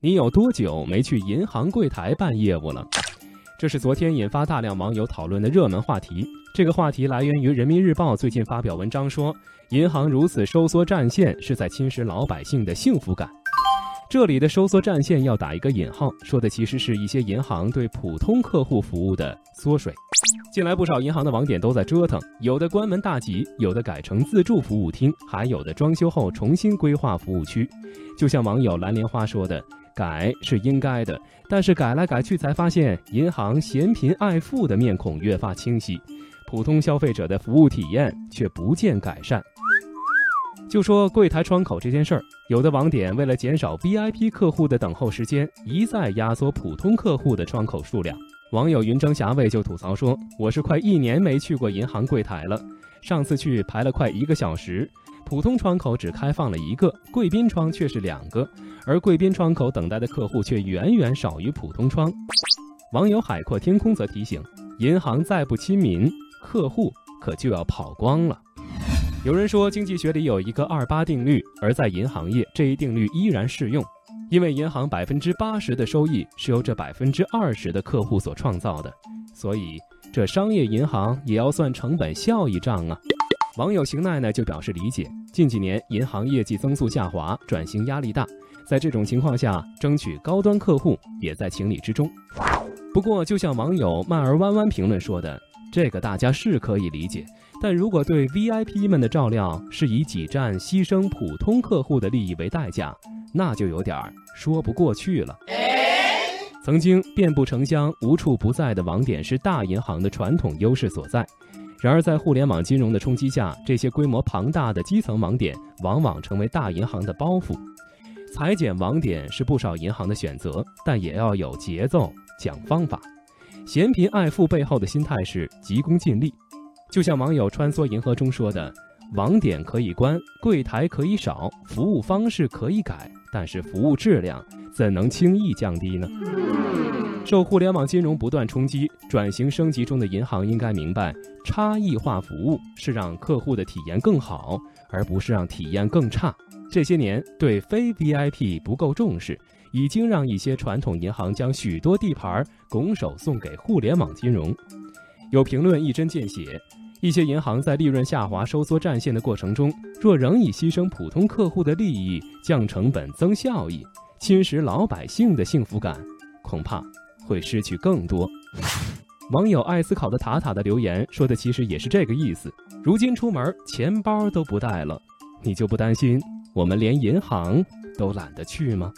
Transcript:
你有多久没去银行柜台办业务了？这是昨天引发大量网友讨论的热门话题。这个话题来源于人民日报最近发表文章说，银行如此收缩战线是在侵蚀老百姓的幸福感。这里的收缩战线要打一个引号，说的其实是一些银行对普通客户服务的缩水。近来不少银行的网点都在折腾，有的关门大吉，有的改成自助服务厅，还有的装修后重新规划服务区。就像网友蓝莲花说的：“改是应该的，但是改来改去才发现，银行嫌贫爱富的面孔越发清晰，普通消费者的服务体验却不见改善。”就说柜台窗口这件事儿，有的网点为了减少 VIP 客户的等候时间，一再压缩普通客户的窗口数量。网友云蒸霞蔚就吐槽说：“我是快一年没去过银行柜台了，上次去排了快一个小时，普通窗口只开放了一个，贵宾窗却是两个，而贵宾窗口等待的客户却远远少于普通窗。”网友海阔天空则提醒：“银行再不亲民，客户可就要跑光了。”有人说经济学里有一个二八定律，而在银行业这一定律依然适用。因为银行百分之八十的收益是由这百分之二十的客户所创造的，所以这商业银行也要算成本效益账啊。网友邢奈奈就表示理解，近几年银行业绩增速下滑，转型压力大，在这种情况下，争取高端客户也在情理之中。不过，就像网友慢儿弯弯评论说的，这个大家是可以理解，但如果对 VIP 们的照料是以挤占牺牲普通客户的利益为代价。那就有点说不过去了。曾经遍布城乡、无处不在的网点是大银行的传统优势所在，然而在互联网金融的冲击下，这些规模庞大的基层网点往往成为大银行的包袱。裁减网点是不少银行的选择，但也要有节奏、讲方法。嫌贫爱富背后的心态是急功近利，就像网友穿梭银河中说的：“网点可以关，柜台可以少，服务方式可以改。”但是服务质量怎能轻易降低呢？受互联网金融不断冲击，转型升级中的银行应该明白，差异化服务是让客户的体验更好，而不是让体验更差。这些年对非 VIP 不够重视，已经让一些传统银行将许多地盘拱手送给互联网金融。有评论一针见血。一些银行在利润下滑、收缩战线的过程中，若仍以牺牲普通客户的利益、降成本、增效益，侵蚀老百姓的幸福感，恐怕会失去更多。网友爱思考的塔塔的留言说的其实也是这个意思。如今出门钱包都不带了，你就不担心我们连银行都懒得去吗？